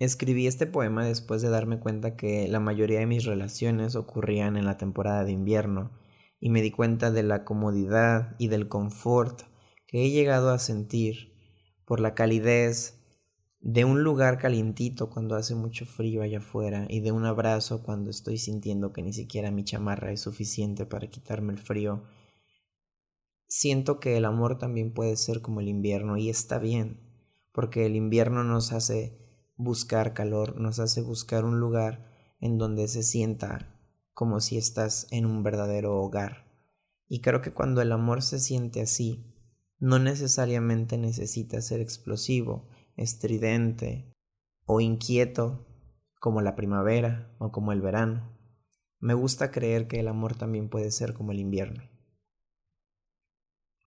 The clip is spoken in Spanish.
Escribí este poema después de darme cuenta que la mayoría de mis relaciones ocurrían en la temporada de invierno y me di cuenta de la comodidad y del confort que he llegado a sentir por la calidez de un lugar calientito cuando hace mucho frío allá afuera y de un abrazo cuando estoy sintiendo que ni siquiera mi chamarra es suficiente para quitarme el frío. Siento que el amor también puede ser como el invierno y está bien, porque el invierno nos hace buscar calor, nos hace buscar un lugar en donde se sienta como si estás en un verdadero hogar. Y creo que cuando el amor se siente así, no necesariamente necesita ser explosivo, estridente o inquieto como la primavera o como el verano. Me gusta creer que el amor también puede ser como el invierno.